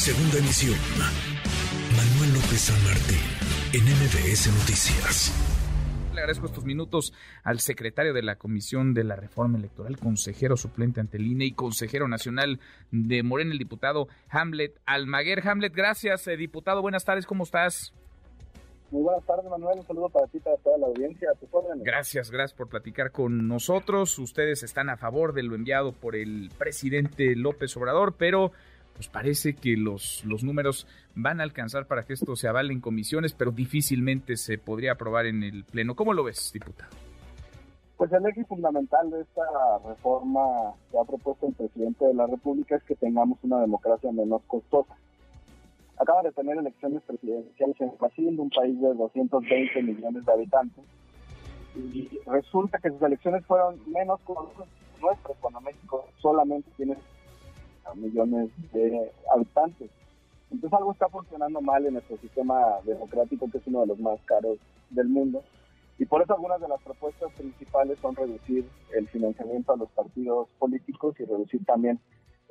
Segunda emisión. Manuel López San Martín, en MBS Noticias. Le agradezco estos minutos al secretario de la Comisión de la Reforma Electoral, consejero suplente ante el INE y consejero nacional de Morena, el diputado Hamlet Almaguer. Hamlet, gracias, eh, diputado. Buenas tardes, ¿cómo estás? Muy buenas tardes, Manuel. Un saludo para ti y para toda la audiencia. A tus órdenes. Gracias, gracias por platicar con nosotros. Ustedes están a favor de lo enviado por el presidente López Obrador, pero pues parece que los, los números van a alcanzar para que esto se avale en comisiones, pero difícilmente se podría aprobar en el Pleno. ¿Cómo lo ves, diputado? Pues el eje fundamental de esta reforma que ha propuesto el presidente de la República es que tengamos una democracia menos costosa. Acaba de tener elecciones presidenciales en Brasil, un país de 220 millones de habitantes, y resulta que sus elecciones fueron menos costosas nuestras, cuando México solamente tiene millones de habitantes. Entonces algo está funcionando mal en nuestro sistema democrático, que es uno de los más caros del mundo. Y por eso algunas de las propuestas principales son reducir el financiamiento a los partidos políticos y reducir también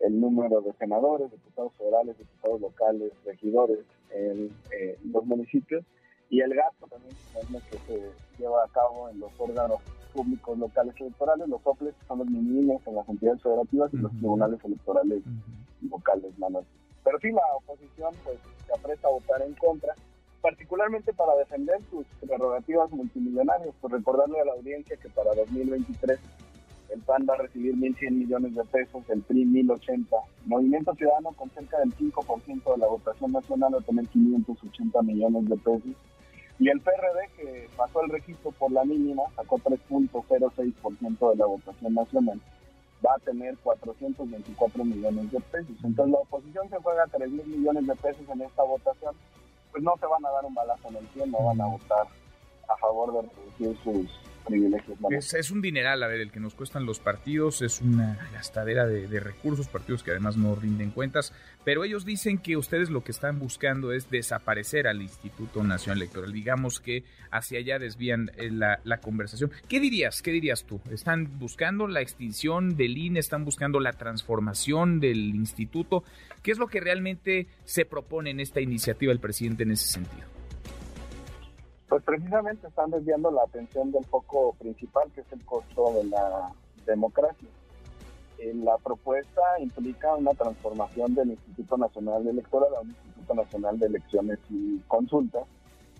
el número de senadores, diputados federales, diputados locales, regidores en eh, los municipios y el gasto también que se lleva a cabo en los órganos públicos locales electorales, los OPLES, que son los mínimos en las entidades federativas y los tribunales electorales locales, Manuel. Pero sí, la oposición pues se apresta a votar en contra, particularmente para defender sus prerrogativas multimillonarias, por recordarle a la audiencia que para 2023 el PAN va a recibir 1.100 millones de pesos, el PRI 1.080. Movimiento Ciudadano con cerca del 5% de la votación nacional va a tener 580 millones de pesos. Y el PRD, que pasó el registro por la mínima, sacó 3.06% de la votación nacional, va a tener 424 millones de pesos. Entonces la oposición se juega 3 mil millones de pesos en esta votación, pues no se van a dar un balazo en el pie, no van a votar a favor de reducir sus es, un dineral, a ver, el que nos cuestan los partidos, es una gastadera de, recursos, partidos que además no rinden cuentas, pero ellos dicen que ustedes lo que están buscando es desaparecer al Instituto Nacional Electoral. Digamos que hacia allá desvían eh, la, conversación. ¿Qué dirías? ¿Qué dirías tú? ¿Están buscando la extinción del INE? ¿Están buscando la transformación del instituto? ¿Qué es lo que realmente se propone en esta iniciativa el presidente en ese sentido? Pues precisamente están desviando la atención del foco principal, que es el costo de la democracia. Eh, la propuesta implica una transformación del Instituto Nacional Electoral a un Instituto Nacional de Elecciones y Consultas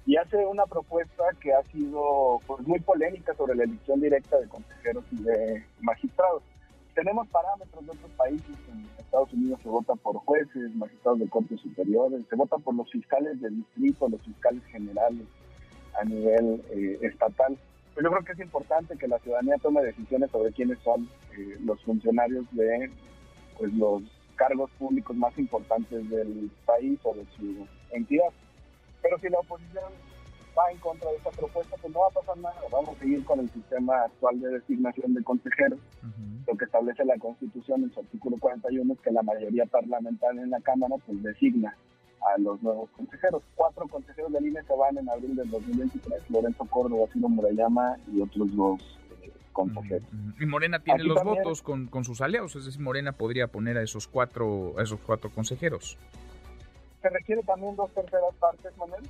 y hace una propuesta que ha sido pues, muy polémica sobre la elección directa de consejeros y de magistrados. Tenemos parámetros de otros países, en Estados Unidos se vota por jueces, magistrados de cortes superiores, se vota por los fiscales del distrito, los fiscales generales, a nivel eh, estatal. Pero yo creo que es importante que la ciudadanía tome decisiones sobre quiénes son eh, los funcionarios de pues, los cargos públicos más importantes del país o de su entidad. Pero si la oposición va en contra de esta propuesta, pues no va a pasar nada. Vamos a seguir con el sistema actual de designación de consejeros. Lo que establece la Constitución en su artículo 41 es que la mayoría parlamentaria en la Cámara pues designa a los nuevos consejeros. Cuatro consejeros del INE se van en abril del 2023, Lorenzo Córdoba, Ciro Murayama y otros dos eh, consejeros. Y Morena tiene los votos con, con, sus aliados, es decir, Morena podría poner a esos cuatro, a esos cuatro consejeros. Se requiere también dos terceras partes, Manuel.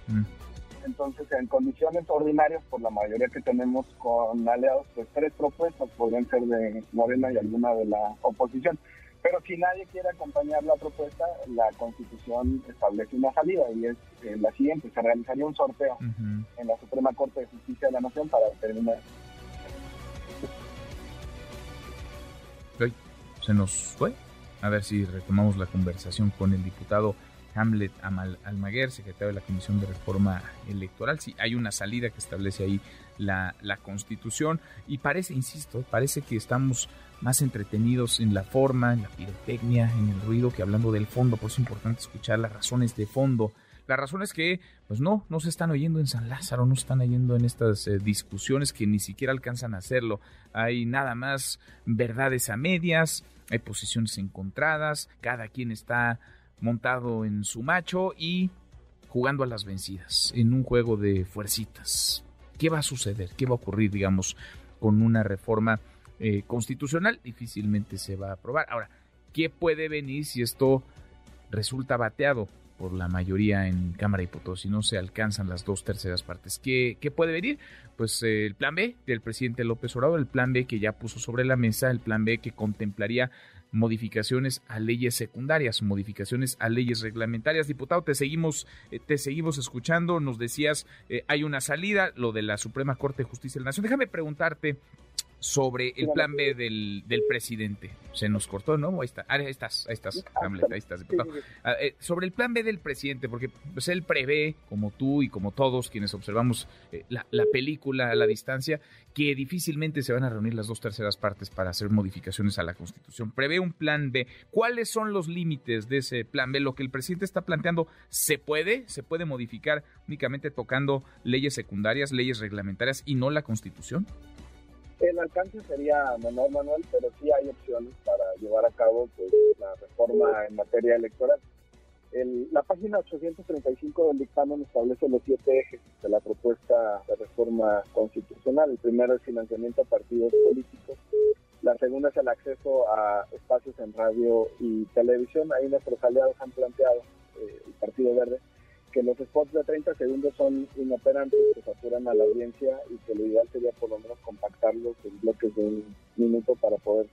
Entonces, en condiciones ordinarias, por la mayoría que tenemos con aliados, pues tres propuestas podrían ser de Morena y alguna de la oposición. Pero si nadie quiere acompañar la propuesta, la Constitución establece una salida y es eh, la siguiente. Se realizaría un sorteo en la Suprema Corte de Justicia de la Nación para determinar. Se nos fue. A ver si retomamos la conversación con el diputado Hamlet Almaguer, secretario de la Comisión de Reforma Electoral. Sí, hay una salida que establece ahí la, la Constitución y parece, insisto, parece que estamos más entretenidos en la forma, en la pirotecnia, en el ruido, que hablando del fondo. Por eso es importante escuchar las razones de fondo. Las razones que, pues no, no se están oyendo en San Lázaro, no se están oyendo en estas eh, discusiones que ni siquiera alcanzan a hacerlo. Hay nada más verdades a medias, hay posiciones encontradas, cada quien está montado en su macho y jugando a las vencidas, en un juego de fuercitas. ¿Qué va a suceder? ¿Qué va a ocurrir, digamos, con una reforma eh, constitucional? Difícilmente se va a aprobar. Ahora, ¿qué puede venir si esto resulta bateado por la mayoría en Cámara de Diputados y no se alcanzan las dos terceras partes. ¿Qué, qué puede venir? Pues eh, el plan B del presidente López Obrador, el plan B que ya puso sobre la mesa, el plan B que contemplaría modificaciones a leyes secundarias, modificaciones a leyes reglamentarias. Diputado, te seguimos, eh, te seguimos escuchando. Nos decías, hay una salida, lo de la Suprema Corte de Justicia de la Nación. Déjame preguntarte, sobre el plan B del, del presidente. Se nos cortó, ¿no? Ahí, está. ahí estás, ahí estás, Hamlet, ahí estás. Ah, eh, sobre el plan B del presidente, porque pues, él prevé, como tú y como todos quienes observamos eh, la, la, película a la distancia, que difícilmente se van a reunir las dos terceras partes para hacer modificaciones a la Constitución. Prevé un plan B. ¿Cuáles son los límites de ese plan B? Lo que el presidente está planteando, ¿se puede? ¿Se puede modificar únicamente tocando leyes secundarias, leyes reglamentarias y no la Constitución? El alcance sería menor, Manuel, pero sí hay opciones para llevar a cabo pues, la reforma en materia electoral. la página 835 del dictamen establece los siete ejes de la propuesta de reforma constitucional. El primero es financiamiento a partidos políticos. La segunda es el acceso a espacios en radio y televisión. Ahí nuestros aliados han planteado, eh, el Partido Verde, que los spots de 30 segundos son inoperantes, que saturan a la audiencia y que lo ideal sería por lo menos compactarlos en bloques de un minuto para poder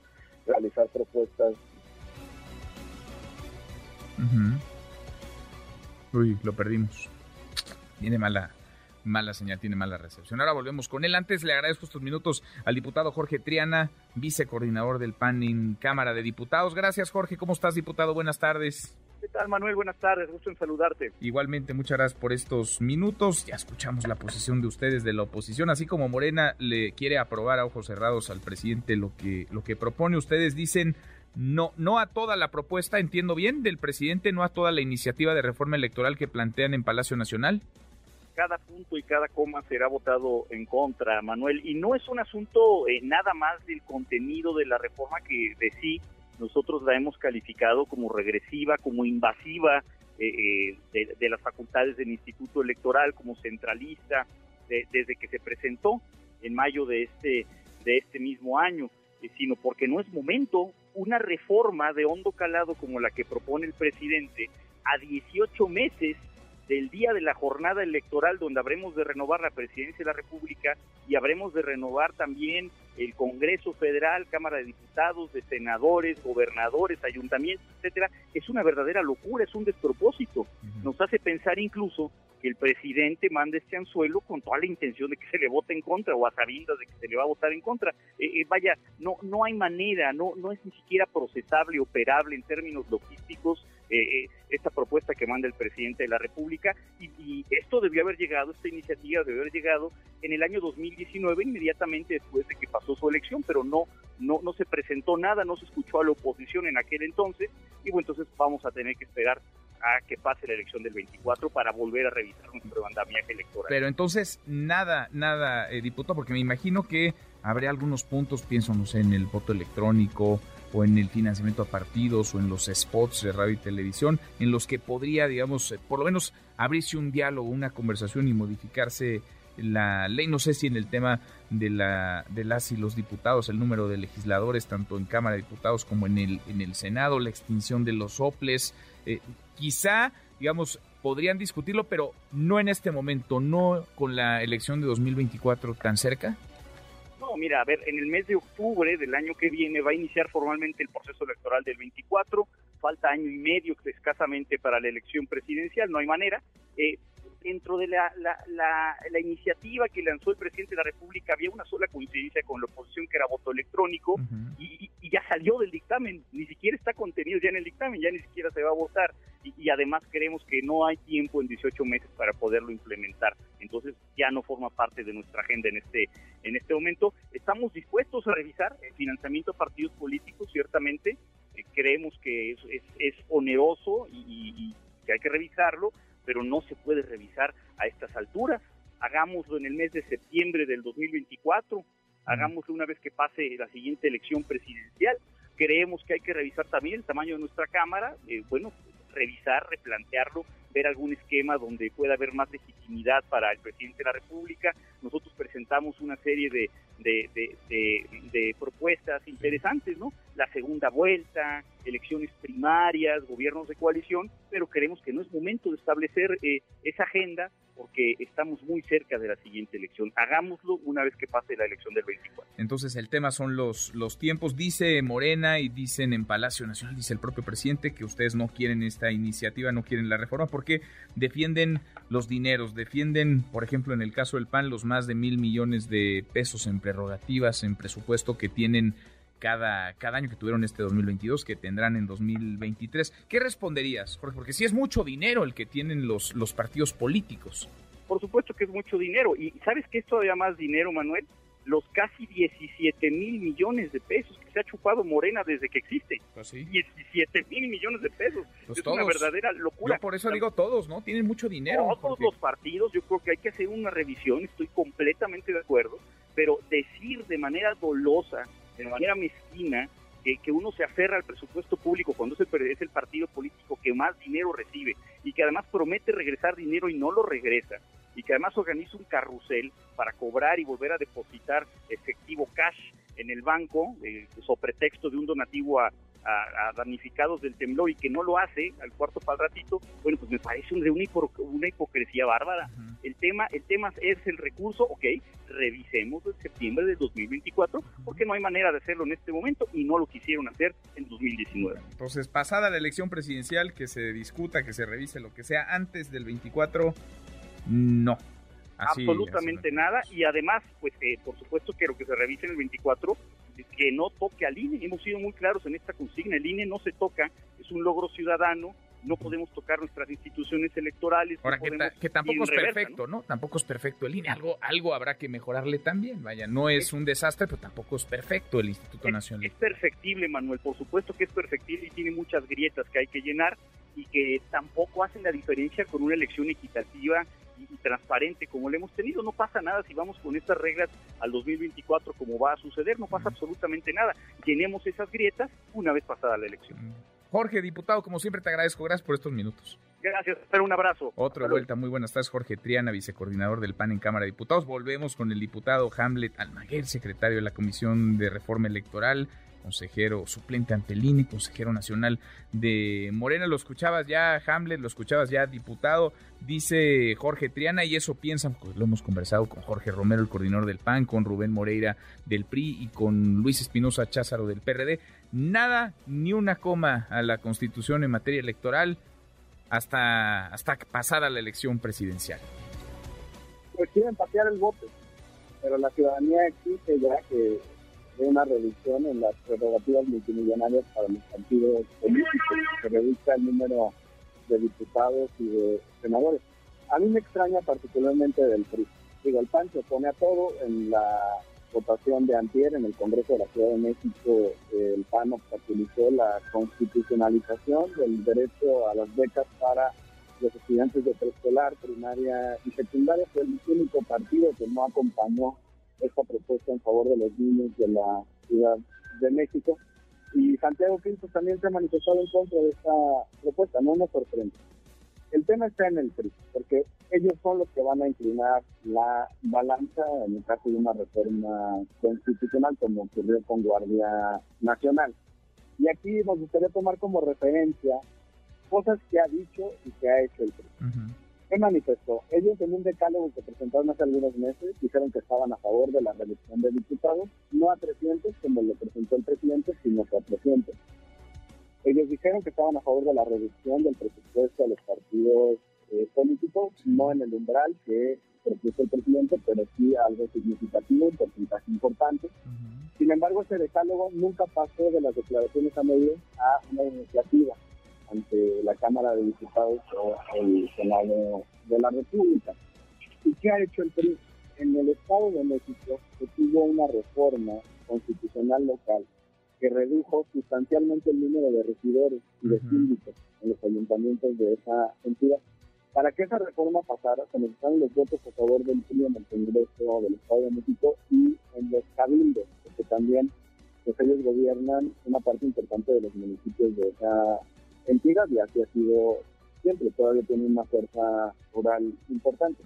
realizar propuestas. Uy, lo perdimos. Tiene mala, mala señal, tiene mala recepción. Ahora volvemos con él. Antes le agradezco estos minutos al diputado Jorge Triana, vicecoordinador del PAN en Cámara de Diputados. Gracias, Jorge. ¿Cómo estás, diputado? Buenas tardes. ¿Qué tal, Manuel? Buenas tardes, gusto en saludarte. Igualmente, muchas gracias por estos minutos. Ya escuchamos la posición de ustedes de la oposición, así como Morena le quiere aprobar a ojos cerrados al presidente lo que, lo que propone. Ustedes dicen no, no a toda la propuesta, entiendo bien, del presidente, no a toda la iniciativa de reforma electoral que plantean en Palacio Nacional. Cada punto y cada coma será votado en contra, Manuel, y no es un asunto eh, nada más del contenido de la reforma que de sí nosotros la hemos calificado como regresiva, como invasiva eh, eh, de, las facultades del Instituto Electoral, como centralista, desde que se presentó en mayo de este, de este mismo año, eh, sino porque no es momento. Una reforma de hondo calado como la que propone el presidente a 18 meses del día de la jornada electoral donde habremos de renovar la presidencia de la República y habremos de renovar también el Congreso Federal, Cámara de Diputados, de senadores, gobernadores, ayuntamientos, etcétera, es una verdadera locura, es un despropósito. Nos hace pensar incluso que el presidente mande este anzuelo con toda la intención de que se le vote en contra o a sabiendas de que se le va a votar en contra. Eh, eh, vaya, no no hay manera, no no es ni siquiera procesable, operable en términos logísticos eh, esta propuesta que manda el presidente de la República y, y, esto debió haber llegado, esta iniciativa debió haber llegado en el año 2019 inmediatamente después de que pasó su elección, pero no no no se presentó nada, no se escuchó a la oposición en aquel entonces y bueno, entonces vamos a tener que esperar a que pase la elección del 24 para volver a revisar nuestro andamiaje electoral. Pero entonces, nada, nada, eh, diputado, porque me imagino que habría algunos puntos, pienso, no sé, en el voto electrónico o en el financiamiento a partidos o en los spots de radio y televisión, en los que podría, digamos, eh, por lo menos abrirse un diálogo, una conversación y modificarse la ley, no sé si en el tema de la de las y los diputados, el número de legisladores tanto en Cámara de Diputados como en el en el Senado, la extinción de los soples, eh, quizá, digamos, podrían discutirlo, pero no en este momento, no con la elección de 2024 tan cerca. Mira, a ver, en el mes de octubre del año que viene va a iniciar formalmente el proceso electoral del 24, falta año y medio escasamente para la elección presidencial, no hay manera. Eh, dentro de la, la, iniciativa que lanzó el presidente de la República había una sola coincidencia con la oposición que era voto electrónico y, ya salió del dictamen, ni siquiera está contenido ya en el dictamen, ya ni siquiera se va a votar y, además creemos que no hay tiempo en 18 meses para poderlo implementar, entonces ya no forma parte de nuestra agenda en este, en este momento. Estamos dispuestos a revisar el financiamiento a partidos políticos, ciertamente, eh, creemos que es, es, oneroso y que hay que revisarlo, pero no se puede revisar a estas alturas. Hagámoslo en el mes de septiembre del 2024, hagámoslo una vez que pase la siguiente elección presidencial. Creemos que hay que revisar también el tamaño de nuestra Cámara, eh, bueno, revisar, replantearlo, ver algún esquema donde pueda haber más legitimidad para el presidente de la República. Nosotros presentamos una serie de, de, propuestas interesantes, ¿no? la segunda vuelta, elecciones primarias, gobiernos de coalición, pero creemos que no es momento de establecer eh, esa agenda porque estamos muy cerca de la siguiente elección. Hagámoslo una vez que pase la elección del 24. Entonces el tema son los, los tiempos. Dice Morena y dicen en Palacio Nacional, dice el propio presidente, que ustedes no quieren esta iniciativa, no quieren la reforma, porque defienden los dineros, defienden, por ejemplo, en el caso del PAN, los más de mil millones de pesos en prerrogativas, en presupuesto que tienen cada, cada año que tuvieron este 2022, que tendrán en 2023. ¿Qué responderías, Jorge? Porque sí es mucho dinero el que tienen los, los partidos políticos. Por supuesto que es mucho dinero. ¿Y sabes qué es todavía más dinero, Manuel? Los casi 17 mil millones de pesos que se ha chupado Morena desde que existe. 17 pues mil millones de pesos. Pues es una verdadera locura. por eso digo todos, ¿no? Tienen mucho dinero. Todos los partidos, yo creo que hay que hacer una revisión, estoy completamente de acuerdo, pero decir de manera dolosa de manera mezquina que, que, uno se aferra al presupuesto público cuando es el, es el partido político que más dinero recibe y que además promete regresar dinero y no lo regresa y que además organiza un carrusel para cobrar y volver a depositar efectivo cash en el banco, eh, sobre pretexto de un donativo a, a, damnificados del temblor y que no lo hace al cuarto para el ratito, bueno, pues me parece una, una hipocresía bárbara. El tema el tema es el recurso, ok, revisemos en septiembre de 2024, porque no hay manera de hacerlo en este momento y no lo quisieron hacer en 2019. Entonces, pasada la elección presidencial, que se discuta, que se revise lo que sea antes del 24, no. Absolutamente nada y además, pues eh, por supuesto quiero que se revise en el 24 que no toque al INE. Hemos sido muy claros en esta consigna. El INE no se toca, es un logro ciudadano. No podemos tocar nuestras instituciones electorales. Ahora, que, tampoco es perfecto, ¿no? Tampoco es perfecto el INE. Algo, algo habrá que mejorarle también. Vaya, no es, un desastre, pero tampoco es perfecto el Instituto Nacional. Es perfectible, Manuel. Por supuesto que es perfectible y tiene muchas grietas que hay que llenar y que tampoco hacen la diferencia con una elección equitativa y, transparente como le hemos tenido. No pasa nada si vamos con estas reglas al 2024 como va a suceder, no pasa absolutamente nada. Llenemos esas grietas una vez pasada la elección. Jorge, diputado, como siempre te agradezco, gracias por estos minutos. Gracias, espero un abrazo. Otra vuelta, muy buenas tardes, Jorge Triana, vicecoordinador del PAN en Cámara de Diputados. Volvemos con el diputado Hamlet Almaguer, secretario de la Comisión de Reforma Electoral consejero suplente ante el INE, consejero nacional de Morena. Lo escuchabas ya, Hamlet, lo escuchabas ya, diputado, dice Jorge Triana, y eso piensan, pues lo hemos conversado con Jorge Romero, el coordinador del PAN, con Rubén Moreira del PRI y con Luis Espinosa Cházaro del PRD. Nada, ni una coma a la constitución en materia electoral hasta, hasta pasada la elección presidencial. Pues quieren patear el voto, pero la ciudadanía exige ya que de una reducción en las prerrogativas multimillonarias para los partidos políticos, que reduzca el número de diputados y de senadores. A mí me extraña particularmente del PRI. Digo, el PAN se opone a todo. En la votación de antier en el Congreso de la Ciudad de México, el PAN obstaculizó la constitucionalización del derecho a las becas para los estudiantes de preescolar, primaria y secundaria. Fue el único partido que no acompañó esta propuesta en favor de los niños de la Ciudad de México. Y Santiago Pinto también se ha manifestado en contra de esta propuesta, no nos sorprende. El tema está en el PRI, porque ellos son los que van a inclinar la balanza en el caso de una reforma constitucional como ocurrió con Guardia Nacional. Y aquí nos gustaría tomar como referencia cosas que ha dicho y que ha hecho el PRI. ¿Qué manifestó? Ellos en un decálogo que presentaron hace algunos meses dijeron que estaban a favor de la reelección de diputados, no a 300 como lo presentó el presidente, sino a 300. Ellos dijeron que estaban a favor de la reducción del presupuesto a los partidos eh, políticos, no en el umbral que propuso el presidente, pero sí algo significativo, un porcentaje importante. Sin embargo, ese decálogo nunca pasó de las declaraciones a medios a una iniciativa ante la Cámara de Diputados o el Senado de la República. ¿Y qué ha hecho el PRI? En el Estado de México se tuvo una reforma constitucional local que redujo sustancialmente el número de regidores y de síndicos en los ayuntamientos de esa entidad. Para que esa reforma pasara, se necesitaron los votos a favor del PRI en el Congreso del Estado de México y en los cabildos, porque también pues, ellos gobiernan una parte importante de los municipios de esa entidad y así ha sido siempre, todavía tiene una fuerza oral importante.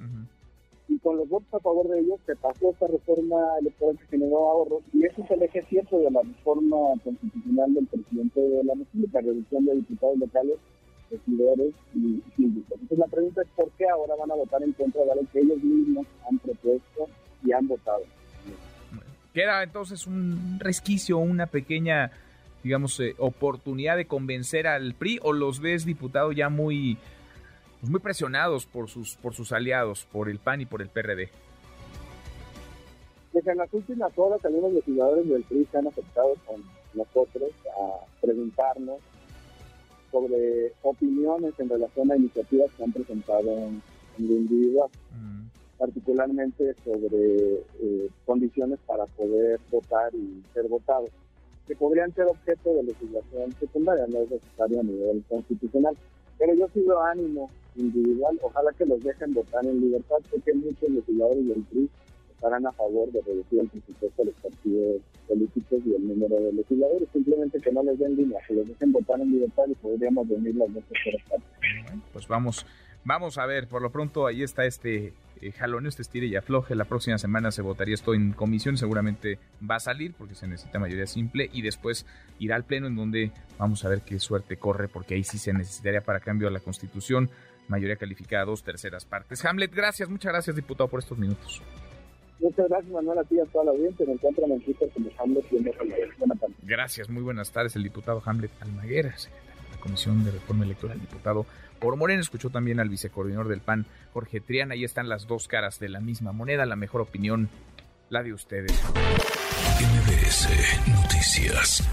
y con los votos a favor de ellos se pasó esta reforma electoral que generó ahorros y ese es el eje cierto de la reforma constitucional del presidente de la República, reducción de diputados locales, regidores y síndicos. Entonces la pregunta es por qué ahora van a votar en contra de algo que ellos mismos han propuesto y han votado. Queda entonces un resquicio, una pequeña, digamos, eh, oportunidad de convencer al PRI o los ves diputado ya muy pues, muy presionados por sus, por sus aliados, por el PAN y por el PRD. Pues, en las últimas horas, algunos legisladores del PRI se han aceptado con nosotros a preguntarnos sobre opiniones en relación a iniciativas que han presentado en, lo individual, mm. particularmente sobre eh, condiciones para poder votar y ser votados, que podrían ser objeto de legislación secundaria, no es necesario a nivel constitucional. Pero yo sigo ánimo individual, ojalá que los dejen votar en libertad, porque muchos legisladores del PRI estarán a favor de reducir el presupuesto de los partidos políticos y el número de legisladores, simplemente que no les den línea, que los dejen votar en libertad y podríamos venir las dos Bueno, pues vamos, vamos a ver, por lo pronto ahí está este eh, jalón, este estire y afloje, la próxima semana se votaría esto en comisión, seguramente va a salir porque se necesita mayoría simple y después irá al pleno en donde vamos a ver qué suerte corre porque ahí sí se necesitaría para cambio a la constitución mayoría calificada, dos terceras partes. Hamlet, gracias, muchas gracias, diputado, por estos minutos. Muchas gracias, Manuel, a ti y a toda la audiencia. Me encuentran en Twitter como Hamlet y Buenas tardes. Gracias, muy buenas tardes. El diputado Hamlet Almaguera, secretario Comisión de Reforma Electoral, diputado por Morena. Escuchó también al vicecoordinador del PAN, Jorge Triana. Ahí están las dos caras de la misma moneda. La mejor opinión, la de ustedes. MBS Noticias.